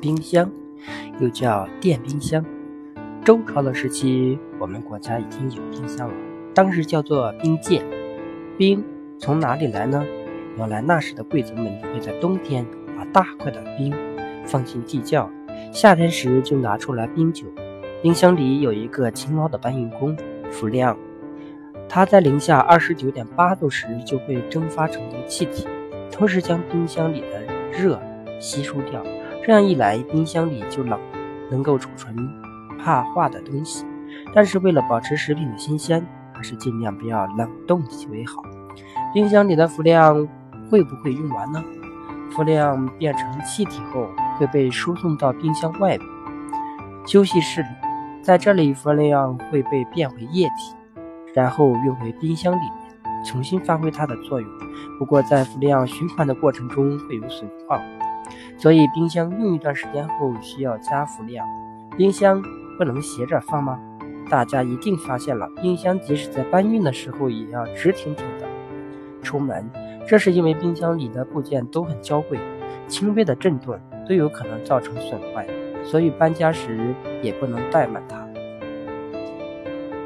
冰箱又叫电冰箱。周朝的时期，我们国家已经有冰箱了，当时叫做冰鉴。冰从哪里来呢？原来那时的贵族们会在冬天把大块的冰放进地窖，夏天时就拿出来冰酒。冰箱里有一个勤劳的搬运工福亮，他在零下二十九点八度时就会蒸发成为气体，同时将冰箱里的热吸收掉。这样一来，冰箱里就冷，能够储存怕化的东西。但是为了保持食品的新鲜，还是尽量不要冷冻极为好。冰箱里的氟量会不会用完呢？氟量变成气体后会被输送到冰箱外部休息室里，在这里氟量会被变回液体，然后运回冰箱里面重新发挥它的作用。不过在氟量循环的过程中会有损耗，所以冰箱用一段时间后需要加氟量。冰箱不能斜着放吗？大家一定发现了，冰箱即使在搬运的时候也要直挺挺的出门，这是因为冰箱里的部件都很娇贵，轻微的震动都有可能造成损坏，所以搬家时也不能怠慢它。